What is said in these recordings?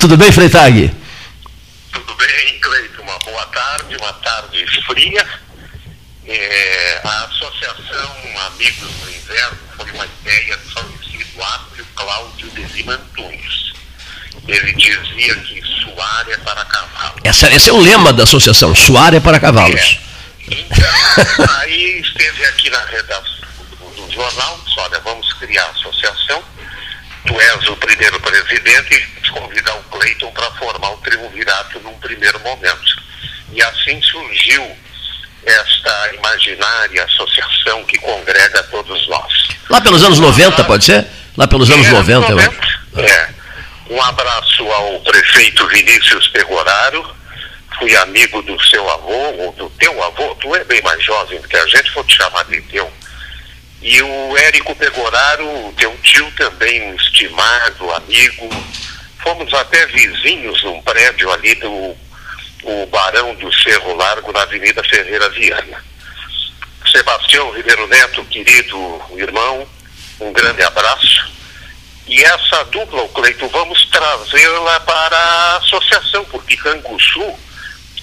Tudo bem, Freitag? Tudo bem, Cleito. Uma boa tarde, uma tarde fria. É, a Associação Amigos do Inverno foi uma ideia do falecido Átrio Cláudio de Lima Antunes. Ele dizia que suar é para cavalos. Essa, esse é o lema da associação, suar é para cavalos. É. Então, aí esteve aqui na redação do, do jornal, disse, olha, vamos criar a associação, tu és o primeiro presidente, e convidar o Cleiton para formar o triunvirato num primeiro momento. E assim surgiu esta imaginária associação que congrega todos nós. Lá pelos anos 90, pode ser? Lá pelos anos É, 90, eu acho. É. Um abraço ao prefeito Vinícius Pegoraro. Fui amigo do seu avô, ou do teu avô, tu é bem mais jovem do que a gente, vou te chamar de teu. E o Érico Pegoraro, teu tio também, um estimado amigo. Fomos até vizinhos num prédio ali do o Barão do Cerro Largo, na Avenida Ferreira Viana. Sebastião Ribeiro Neto, querido irmão, um grande abraço. E essa dupla, o Cleito, vamos trazê-la para a associação, porque Canguçu,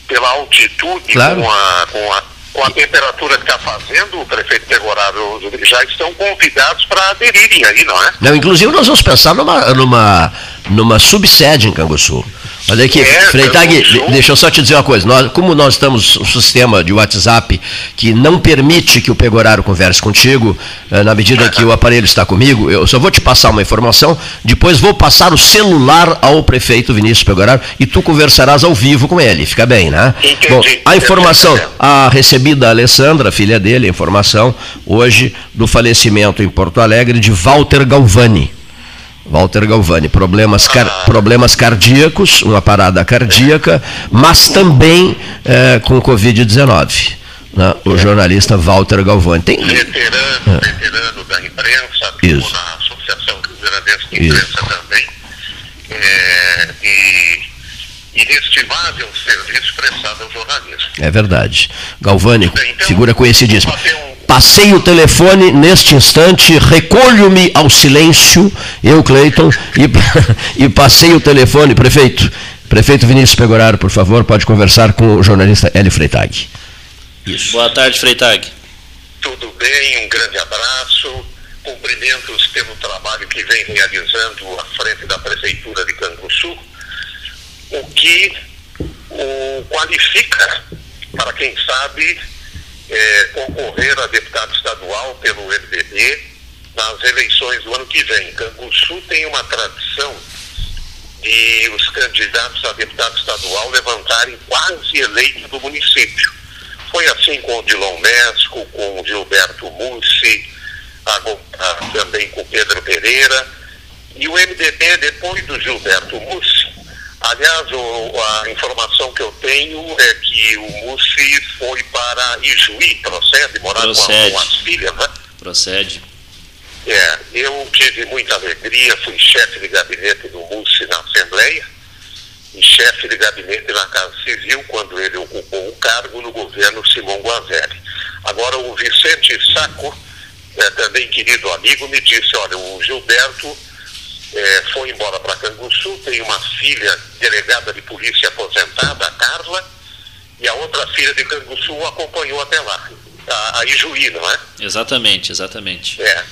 pela altitude, Claro. com, a, com, a, com a temperatura que está fazendo, o prefeito Pegoraro já estão convidados para aderirem aí, não é? Não, inclusive nós vamos pensar numa, numa, numa subsede em Canguçu. Olha aqui, É, Freitag, de- deixa eu só te dizer uma coisa. Nós, como nós estamos um sistema de WhatsApp que não permite que o Pegoraro converse contigo, eh, na medida que o aparelho está comigo, eu só vou te passar uma informação, depois vou passar o celular ao prefeito Vinícius Pegoraro e tu conversarás ao vivo com ele. Fica bem, né? Entendi. Bom, a informação, a recebida a Alessandra, filha dele, a informação hoje do falecimento em Porto Alegre de Walter Galvani. Walter Galvani, problemas, car- Ah. problemas cardíacos, uma parada cardíaca, mas também eh, com Covid-19. né? O jornalista Walter Galvani. Tem, veterano, veterano da imprensa, É. Isso. na Associação Rio Grandense de Isso. Imprensa também. É, e inestimável serviço prestado ao jornalismo. É verdade. Galvani, Bem, então, figura conhecidíssima. um- Passei o telefone neste instante, recolho-me ao silêncio, eu, Cleiton, e, e passei o telefone, prefeito. Prefeito Vinícius Pegoraro, por favor, pode conversar com o jornalista Hélio Freitag. Isso. Boa tarde, Freitag. Tudo bem, um grande abraço. Cumprimentos pelo trabalho que vem realizando à frente da Prefeitura de Canguçu, o que o qualifica para quem sabe eh, concorrer a deputado estadual pelo MDB nas eleições do ano que vem. Canguçu tem uma tradição de os candidatos a deputado estadual levantarem quase eleito do município. Foi assim com o Dilon Mesco, com o Gilberto Mussi, também com o Pedro Pereira. E o MDB, depois do Gilberto Mussi, aliás, o- a informação que eu tenho é que o Mussi foi para Ijuí, procede, morar Procede. com as filhas, né? Procede. É, eu tive muita alegria, fui chefe de gabinete do Mussi na Assembleia e chefe de gabinete na Casa Civil quando ele ocupou o cargo no governo Simão Guazelli. Agora o Vicente Saco, é, também querido amigo, me disse, olha, o Gilberto é, foi embora para Canguçu, tem uma filha delegada de polícia aposentada, a Carla, e a outra filha de Canguçu acompanhou até lá, a, a Ijuí, não é? Exatamente, exatamente. É.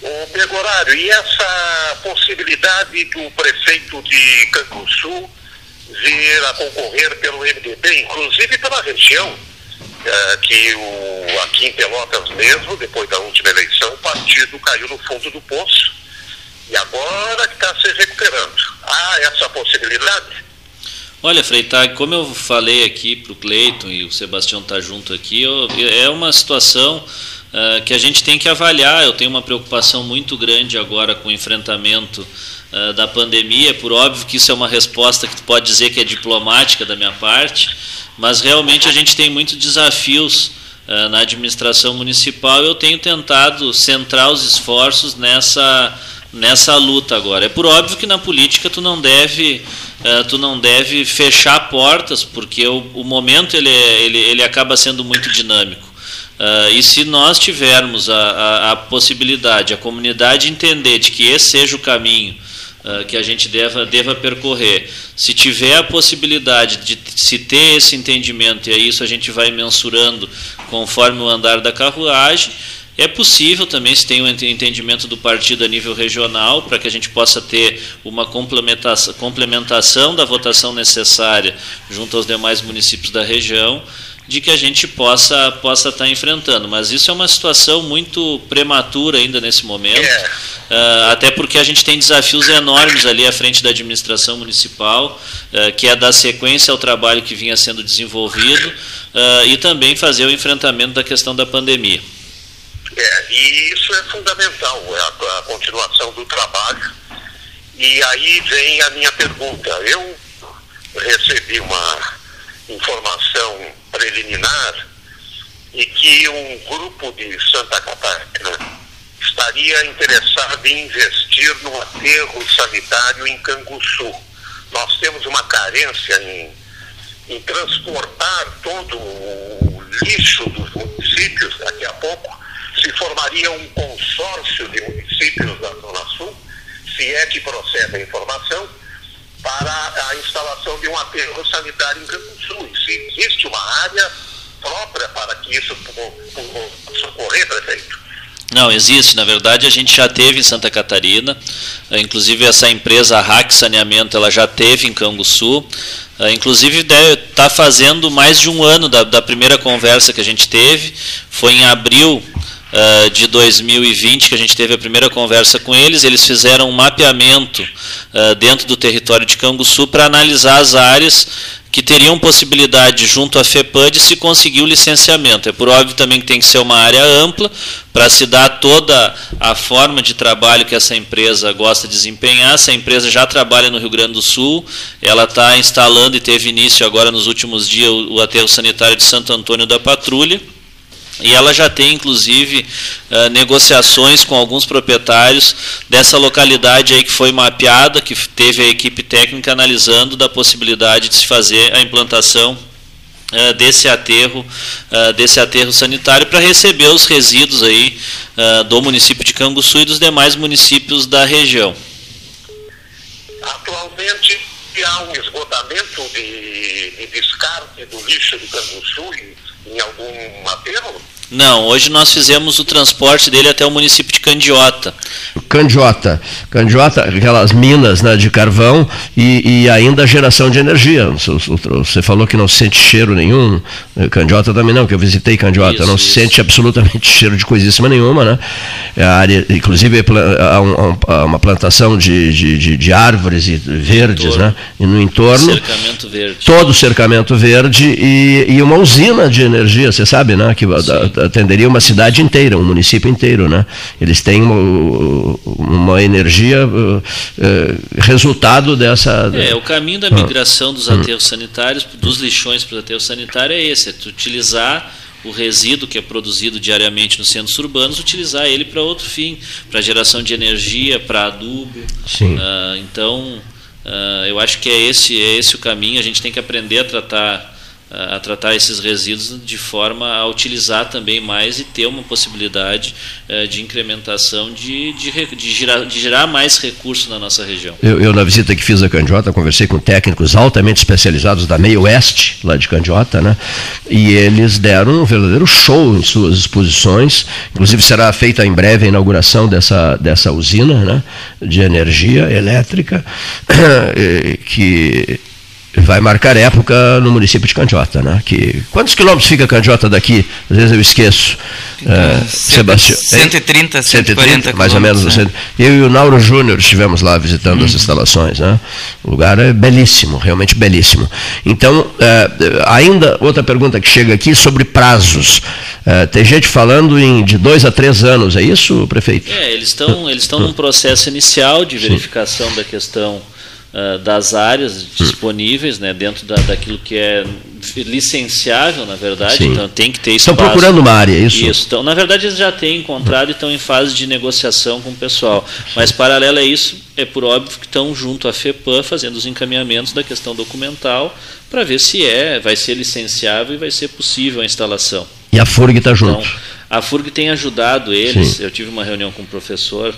O Pegorário, e essa possibilidade do prefeito de Canguçu vir a concorrer pelo MDB, inclusive pela região, eh, que o, aqui em Pelotas mesmo, depois da última eleição, o partido caiu no fundo do poço e agora que está se recuperando. Há essa possibilidade? Olha, Freitag, como eu falei aqui para o Cleiton e o Sebastião está junto aqui, eu- é uma situação ah, que a gente tem que avaliar. Eu tenho uma preocupação muito grande agora com o enfrentamento ah, da pandemia. Por óbvio que isso é uma resposta que tu pode dizer que é diplomática da minha parte, mas realmente a gente tem muitos desafios ah, na administração municipal. Eu tenho tentado centrar os esforços nessa nessa luta agora. É por óbvio que na política tu não deve eh, tu não deve fechar portas porque o, o momento ele, é- ele, ele acaba sendo muito dinâmico. Ah, e se nós tivermos a, a, a possibilidade, a comunidade entender de que esse seja o caminho uh, que a gente deva, deva percorrer. Se tiver a possibilidade de se ter esse entendimento, e é isso a gente vai mensurando conforme o andar da carruagem, é possível também se tem um entendimento do partido a nível regional para que a gente possa ter uma complementação, complementação da votação necessária junto aos demais municípios da região de que a gente possa possa estar tá enfrentando. Mas isso é uma situação muito prematura ainda nesse momento, uh, até porque a gente tem desafios enormes ali à frente da administração municipal, uh, que é dar sequência ao trabalho que vinha sendo desenvolvido uh, e também fazer o enfrentamento da questão da pandemia. É, e isso é fundamental, é a, a continuação do trabalho. E aí vem a minha pergunta. Eu recebi uma informação preliminar e que um grupo de Santa Catarina estaria interessado em investir no aterro sanitário em Canguçu. Nós temos uma carência em, em transportar todo o lixo dos municípios, daqui a pouco se formaria um consórcio de municípios da Zona Sul, se é que procede a informação, para a instalação de um aterro sanitário em Canguçu. Se existe uma área própria para que isso possa ocorrer, prefeito? Não, existe. Na verdade, a gente já teve em Santa Catarina. Eh, inclusive, essa empresa, RAC Saneamento, ela já teve em Canguçu. Eh, inclusive, está fazendo mais de um ano da, da primeira conversa que a gente teve. Foi em abril uh, de 2020, que a gente teve a primeira conversa com eles, eles fizeram um mapeamento uh, dentro do território de Canguçu para analisar as áreas que teriam possibilidade junto à FEPAM de se conseguir o licenciamento. É por óbvio também que tem que ser uma área ampla para se dar toda a forma de trabalho que essa empresa gosta de desempenhar. Essa empresa já trabalha no Rio Grande do Sul, ela está instalando e teve início agora nos últimos dias o aterro sanitário de Santo Antônio da Patrulha. E ela já tem, inclusive, uh, negociações com alguns proprietários dessa localidade aí que foi mapeada, que teve a equipe técnica analisando da possibilidade de se fazer a implantação uh, desse aterro, uh, desse aterro sanitário para receber os resíduos aí do município de Canguçu e dos demais municípios da região. Atualmente há um esgotamento de, de descarte do lixo de Canguçu em algum aterro? Não, hoje nós fizemos o transporte dele até o município de Candiota. Candiota. Candiota, aquelas minas né, de carvão e, e, ainda a geração de energia. Você falou que não sente cheiro nenhum. Candiota também não, que eu visitei Candiota. Isso, não isso. sente absolutamente cheiro de coisíssima nenhuma, né? É a área, inclusive há uma plantação de, de, de, de árvores e verdes, né? E no entorno. Cercamento verde. Todo cercamento verde e, e uma usina de energia, você sabe, né? Que, atenderia uma cidade inteira, um município inteiro, né? Eles têm uma, uma energia uh, uh, resultado dessa. É, o caminho da migração dos aterros sanitários, dos lixões para os aterros sanitários é esse, é utilizar o resíduo que é produzido diariamente nos centros urbanos, utilizar ele para outro fim, para geração de energia, para adubo. Sim. Uh, então, uh, eu acho que é esse, é esse o caminho. A gente tem que aprender a tratar a tratar esses resíduos de forma a utilizar também mais e ter uma possibilidade eh, de incrementação de, de, de, girar, de gerar mais recursos na nossa região. Eu, eu, na visita que fiz a Candiota, conversei com técnicos altamente especializados da Meio Oeste, lá de Candiota, né? e eles deram um verdadeiro show em suas exposições, inclusive será feita em breve a inauguração dessa, dessa usina né? de energia elétrica, que vai marcar época no município de Candiota, né? Que, quantos quilômetros fica Candiota daqui? Às vezes eu esqueço. É, Sebastião, 130, 140 mais ou menos. É. Eu e o Nauro Júnior estivemos lá visitando hum. as instalações. Né? O lugar é belíssimo, realmente belíssimo. Então, é, ainda outra pergunta que chega aqui sobre prazos. É, tem gente falando em de dois a três anos, é isso, prefeito? É, eles estão eles estão num processo inicial de verificação Sim. da questão uh, das áreas disponíveis, né, dentro da, daquilo que é licenciável, na verdade, Sim. então tem que ter espaço. Estão procurando uma área, é isso? Isso. Então, na verdade, eles já têm encontrado e estão em fase de negociação com o pessoal. Mas, paralelo a isso, é por óbvio que estão junto à FEPAM fazendo os encaminhamentos da questão documental para ver se é, vai ser licenciável e vai ser possível a instalação. E a FURG está junto? Então, a FURG tem ajudado eles. Sim. Eu tive uma reunião com o professor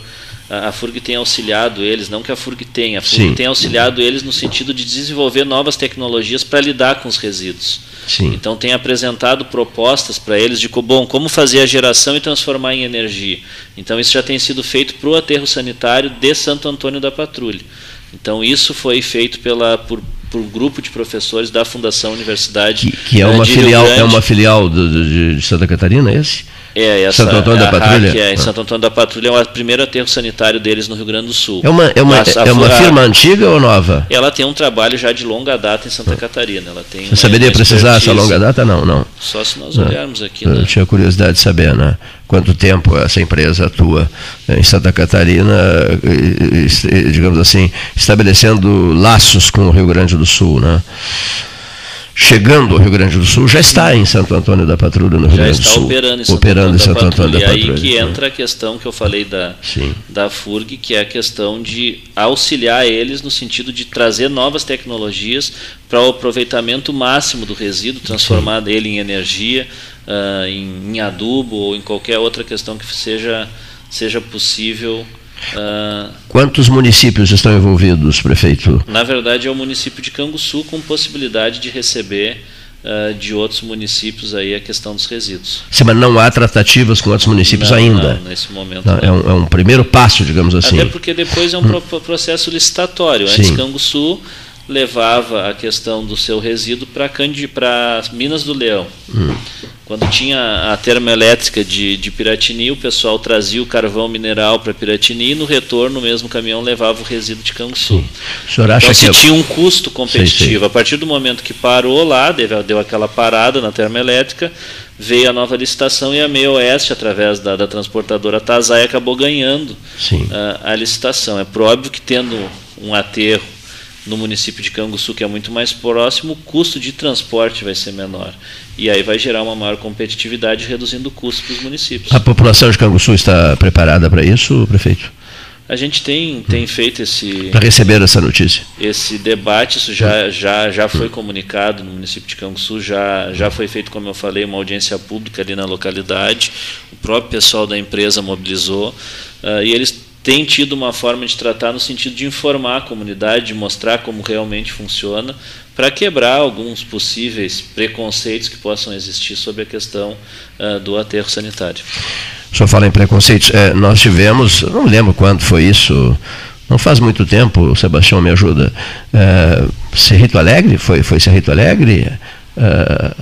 a FURG tem auxiliado eles, não que a FURG tenha, a FURG Sim. tem auxiliado eles no sentido de desenvolver novas tecnologias para lidar com os resíduos. Sim. Então tem apresentado propostas para eles de bom, como fazer a geração e transformar em energia. Então isso já tem sido feito para o aterro sanitário de Santo Antônio da Patrulha. Então isso foi feito pela, por, por um grupo de professores da Fundação Universidade. Que, que é, uma filial, é uma filial do, do, de Santa Catarina, é esse? É, essa, Santo Antônio da Patrulha? é, em Santo Antônio da Patrulha é o primeiro aterro sanitário deles no Rio Grande do Sul. É uma, é uma, é uma firma antiga ou nova? Ela tem um trabalho já de longa data em Santa Catarina. Ela tem Você saberia precisar essa longa data? Não, não. Só se nós olharmos aqui. Eu né? tinha curiosidade de saber, né? Quanto tempo essa empresa atua em Santa Catarina, digamos assim, estabelecendo laços com o Rio Grande do Sul, né? Chegando ao Rio Grande do Sul, já está em Santo Antônio da Patrulha, no Rio já Grande do Sul. operando em Santo, operando Antônio, em Santo Antônio da Patrulha. E aí que entra a questão que eu falei da, da FURG, que é a questão de auxiliar eles no sentido de trazer novas tecnologias para o aproveitamento máximo do resíduo, transformar Sim. ele em energia, uh, em, em adubo ou em qualquer outra questão que seja, seja possível Uh, Quantos municípios estão envolvidos, prefeito? Na verdade, é o município de Canguçu com possibilidade de receber uh, de outros municípios aí a questão dos resíduos. Sim, mas não há tratativas com outros municípios não, ainda? Não, nesse momento não, é, um, é, um, primeiro passo, digamos assim. Até porque depois é um hum. processo licitatório. Antes, Sim. Canguçu levava a questão do seu resíduo para Minas do Leão. Hum. Quando tinha a termoelétrica de, de Piratini, o pessoal trazia o carvão mineral para Piratini e no retorno o mesmo caminhão levava o resíduo de Canguçu. O senhor acha então se que tinha um custo competitivo. Sei, sei. A partir do momento que parou lá, deu, deu aquela parada na termoelétrica, veio a nova licitação e a Meio Oeste, através da, da transportadora Tazai, acabou ganhando a, a licitação. É próprio que tendo um aterro no município de Canguçu, que é muito mais próximo, o custo de transporte vai ser menor. E aí vai gerar uma maior competitividade, reduzindo o custo para os municípios. A população de Canguçu está preparada para isso, prefeito? A gente tem, tem feito esse. Para receber essa notícia. Esse debate, isso já, já, já foi comunicado no município de Canguçu, já, já foi feito, como eu falei, uma audiência pública ali na localidade. O próprio pessoal da empresa mobilizou. Uh, e eles tem tido uma forma de tratar no sentido de informar a comunidade, de mostrar como realmente funciona, para quebrar alguns possíveis preconceitos que possam existir sobre a questão uh, do aterro sanitário. O senhor fala em preconceitos. É, nós tivemos, não lembro quando foi isso, não faz muito tempo, Sebastião me ajuda. É, Cerrito Alegre, foi, foi Cerrito Alegre? É,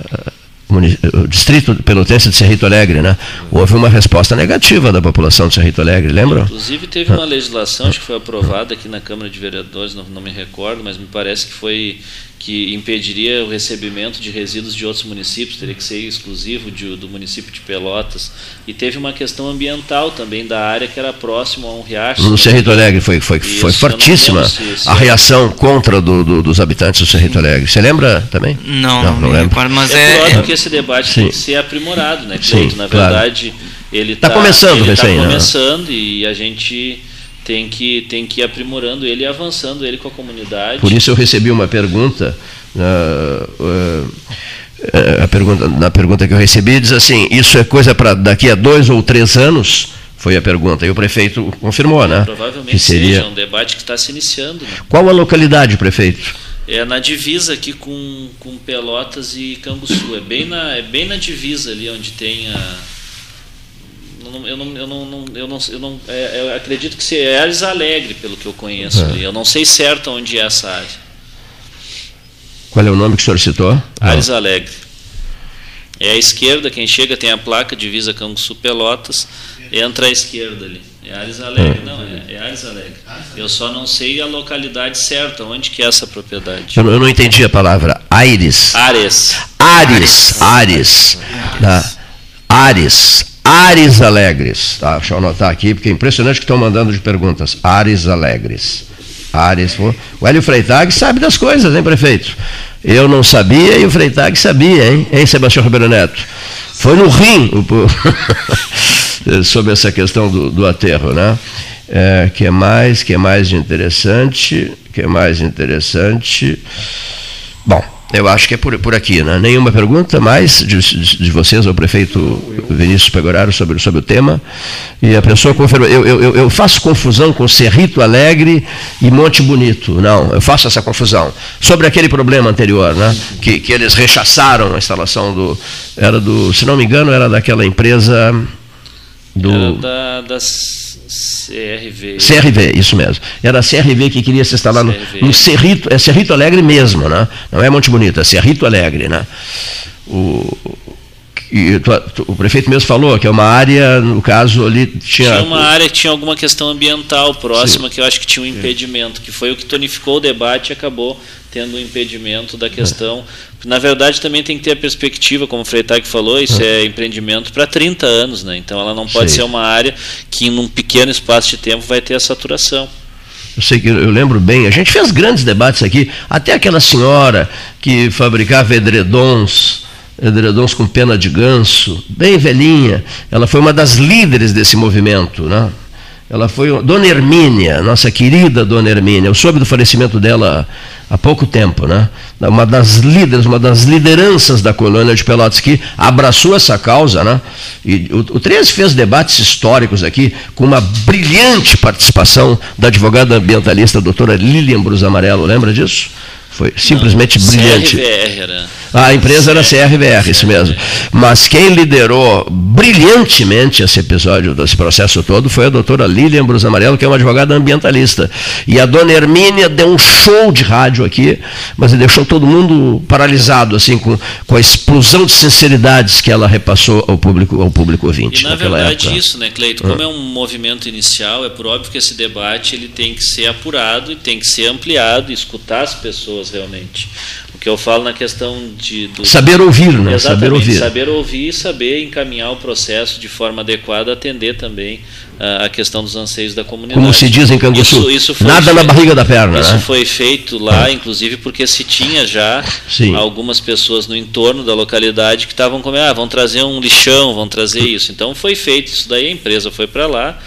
o distrito pelotense de Cerrito Alegre, né? Houve uma resposta negativa da população de Cerrito Alegre, lembram? Inclusive teve uma legislação, acho que foi aprovada aqui na Câmara de Vereadores, não, não me recordo, mas me parece que foi que impediria o recebimento de resíduos de outros municípios, teria que ser exclusivo de, do município de Pelotas. E teve uma questão ambiental também da área que era próximo a um riacho. No Cerrito Alegre foi, foi, Isso, foi fortíssima a reação contra do, do, dos habitantes do Cerrito Alegre. Você lembra também? Não, não, não lembro. Mas é, é, é que esse debate Sim. tem que ser aprimorado, né, Cleito? Sim, Na verdade, claro. ele está tá começando, ele tá né? começando e a gente tem que, tem que ir aprimorando ele e avançando ele com a comunidade. Por isso eu recebi uma pergunta, uh, uh, a pergunta na pergunta que eu recebi, diz assim, isso é coisa para daqui a dois ou três anos? Foi a pergunta. E o prefeito confirmou, né? Provavelmente que seria... seja um debate que está se iniciando. Né? Qual a localidade, prefeito? É na divisa aqui com, com Pelotas e Canguçu. É bem, na, é bem na divisa ali onde tem a não, eu não, eu não, eu não, eu não é, eu acredito que seja é Ares Alegre, pelo que eu conheço. É. Eu não sei certo onde é essa área. Qual é o nome que o senhor citou? Ares Alegre. É à esquerda, quem chega tem a placa Divisa Canguçu Pelotas, entra à esquerda ali. É Ares Alegre, não, é, é Ares Alegre. Eu só não sei a localidade certa, onde que é essa propriedade. Eu não, eu não entendi a palavra. Aires. Ares. Ares. Ares. Ares. Tá. Ares. Ares Alegres. Tá? Deixa eu anotar aqui, porque é impressionante que estão mandando de perguntas. Ares Alegres. Ares. O Hélio Freitag sabe das coisas, hein, prefeito? Eu não sabia e o Freitag sabia, hein, hein Sebastião Ribeiro Neto? Foi no rim sobre essa questão do, do aterro, né? É, que é mais, que é mais interessante, que é mais interessante. Bom, Eu acho que é por, por aqui, né? Nenhuma pergunta mais de, de vocês ao prefeito Vinícius Pegoraro sobre, sobre o tema. E a pessoa confirma. Eu, eu, eu faço confusão com Cerrito Alegre e Monte Bonito. Não, eu faço essa confusão. Sobre aquele problema anterior, né? Que, que eles rechaçaram a instalação do. Era do, se não me engano, era daquela empresa do. Era da, das CRV. CRV, isso mesmo. Era a CRV que queria se instalar no, no Cerrito, é Cerrito Alegre mesmo, né? Não é Monte Bonito, é Cerrito Alegre, né? O, e tu, tu, o prefeito mesmo falou que é uma área, no caso ali tinha. Tinha uma área que tinha alguma questão ambiental próxima Sim. que eu acho que tinha um impedimento, que foi o que tonificou o debate e acabou tendo um impedimento da questão. Na verdade, também tem que ter a perspectiva, como o Freitag falou, isso é empreendimento para 30 anos, né? Então ela não pode Sim. ser uma área que, num pequeno espaço de tempo, vai ter a saturação. Eu sei que eu lembro bem, a gente fez grandes debates aqui, até aquela senhora que fabricava edredons, edredons com pena de ganso, bem velhinha, ela foi uma das líderes desse movimento, né? Ela foi Dona Hermínia, nossa querida Dona Hermínia. Eu soube do falecimento dela há pouco tempo, né? Uma das líderes, uma das lideranças da colônia de Pelotas que abraçou essa causa, né? E o, o 13 fez debates históricos aqui com uma brilhante participação da advogada ambientalista doutora Lilian Brus Amarelo, lembra disso? Foi simplesmente Não, brilhante. CRVR era. A empresa era CRVR, isso mesmo. Mas quem liderou brilhantemente esse episódio, esse processo todo, foi a doutora Lilian Brus Amarelo, que é uma advogada ambientalista. E a dona Hermínia deu um show de rádio aqui, mas deixou todo mundo paralisado, assim, com, com a explosão de sinceridades que ela repassou ao público, ao público ouvinte. E na verdade época. isso, né, Cleito? Como hum. é um movimento inicial, é por óbvio que esse debate ele tem que ser apurado e tem que ser ampliado, escutar as pessoas realmente. Que eu falo na questão de. Do... Saber ouvir, né? Exatamente, saber ouvir. Saber ouvir e saber encaminhar o processo de forma adequada, atender também uh, a questão dos anseios da comunidade. Como se diz em Canguçu, isso, isso nada feito, na barriga da perna. Isso né? foi feito lá, inclusive, porque se tinha já Sim. algumas pessoas no entorno da localidade que estavam comendo, ah, vão trazer um lixão, vão trazer isso. Então foi feito isso daí, a empresa foi para lá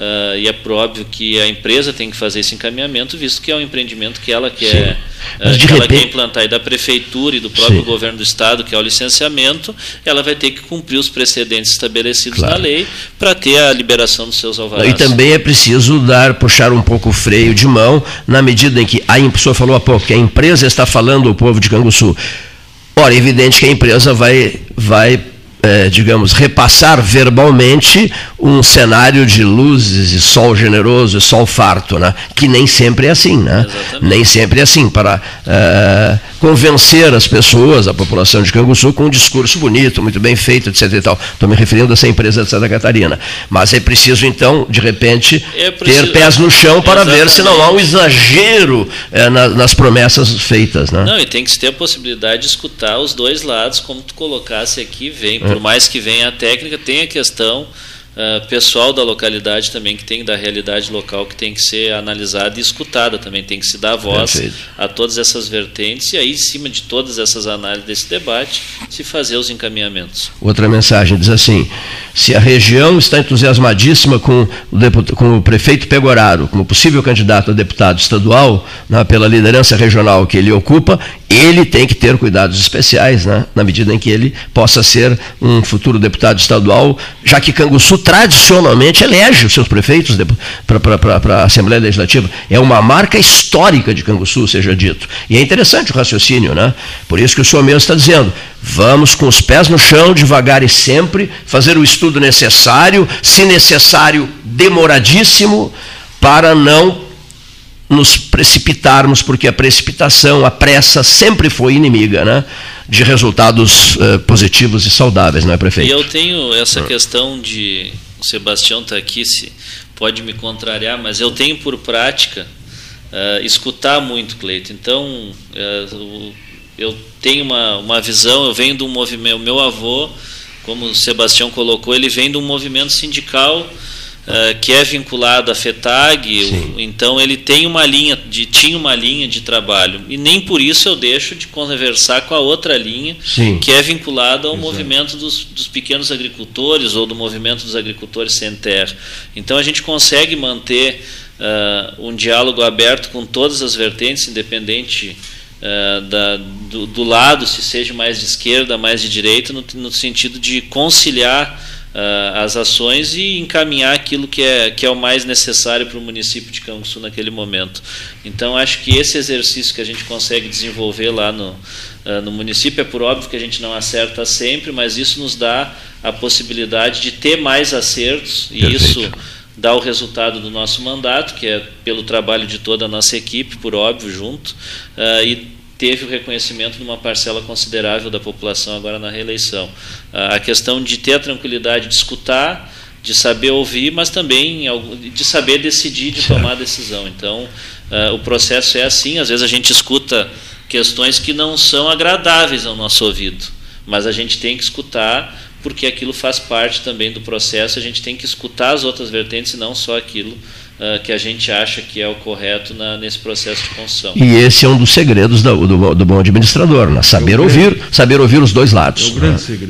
Uh, e é óbvio que a empresa tem que fazer esse encaminhamento, visto que é um empreendimento que ela quer, uh, que ela quer implantar, e da prefeitura e do próprio Sim. governo do estado, que é o licenciamento, ela vai ter que cumprir os precedentes estabelecidos claro. na lei para ter a liberação dos seus alvarás. E também é preciso dar, puxar um pouco o freio de mão, na medida em que a pessoa falou há pouco que a empresa está falando ao povo de Canguçu. Ora, é evidente que a empresa vai, vai é, digamos, repassar verbalmente um cenário de luzes e sol generoso e sol farto, né? que nem sempre é assim. Né? Nem sempre é assim. Para é, convencer as pessoas, a população de Canguçu, com um discurso bonito, muito bem feito, etc. Estou me referindo a essa empresa de Santa Catarina. Mas é preciso, então, de repente, é preciso, ter pés no chão para exatamente. ver se não há um exagero é, na, nas promessas feitas. Né? Não, e tem que ter a possibilidade de escutar os dois lados, como tu colocasse aqui, vem por mais que venha a técnica, tem a questão uh, pessoal da localidade também, que tem da realidade local, que tem que ser analisada e escutada também, tem que se dar voz Perfeito. a todas essas vertentes e aí, em cima de todas essas análises desse debate, se fazer os encaminhamentos. Outra mensagem diz assim: se a região está entusiasmadíssima com o, deputado, com o prefeito Pegoraro como possível candidato a deputado estadual, né, pela liderança regional que ele ocupa, ele tem que ter cuidados especiais, né, na medida em que ele possa ser um futuro deputado estadual, já que Canguçu tradicionalmente elege os seus prefeitos para a Assembleia Legislativa. É uma marca histórica de Canguçu, seja dito. E é interessante o raciocínio, né? Por isso que o senhor mesmo está dizendo, vamos com os pés no chão, devagar e sempre, fazer o estudo necessário, se necessário, demoradíssimo, para não nos precipitarmos, porque a precipitação, a pressa sempre foi inimiga né, de resultados uh, positivos e saudáveis, não é, prefeito? E eu tenho essa questão de. O Sebastião está aqui, se pode me contrariar, mas eu tenho por prática uh, escutar muito, Cleito. Então, uh, eu tenho uma, uma visão, eu venho de um movimento. Meu avô, como o Sebastião colocou, ele vem de um movimento sindical uh, que é vinculado à FETAG, Sim. então ele tem uma linha de, tinha uma linha de trabalho. E nem por isso eu deixo de conversar com a outra linha, Sim. que é vinculada ao Exato. movimento dos, dos, pequenos agricultores ou do movimento dos agricultores sem terra. Então a gente consegue manter uh, um diálogo aberto com todas as vertentes, independente uh, da, do, do, lado, se seja mais de esquerda, mais de direita, no, no sentido de conciliar uh, as ações e encaminhar aquilo que é, que é o mais necessário para o município de Canguçu naquele momento. Então, acho que esse exercício que a gente consegue desenvolver lá no, uh, no município, é por óbvio que a gente não acerta sempre, mas isso nos dá a possibilidade de ter mais acertos e Perfeito. isso dá o resultado do nosso mandato, que é pelo trabalho de toda a nossa equipe, por óbvio, junto, uh, e teve o reconhecimento de uma parcela considerável da população agora na reeleição. A questão de ter a tranquilidade de escutar, de saber ouvir, mas também de saber decidir, de tomar decisão. Então, o processo é assim. Às vezes a gente escuta questões que não são agradáveis ao nosso ouvido, mas a gente tem que escutar porque aquilo faz parte também do processo. A gente tem que escutar as outras vertentes e não só aquilo uh, que a gente acha que é o correto na, nesse processo de construção. E esse é um dos segredos do, do, do bom administrador, né? saber é ouvir, saber ouvir os dois lados. É o grande né? segredo.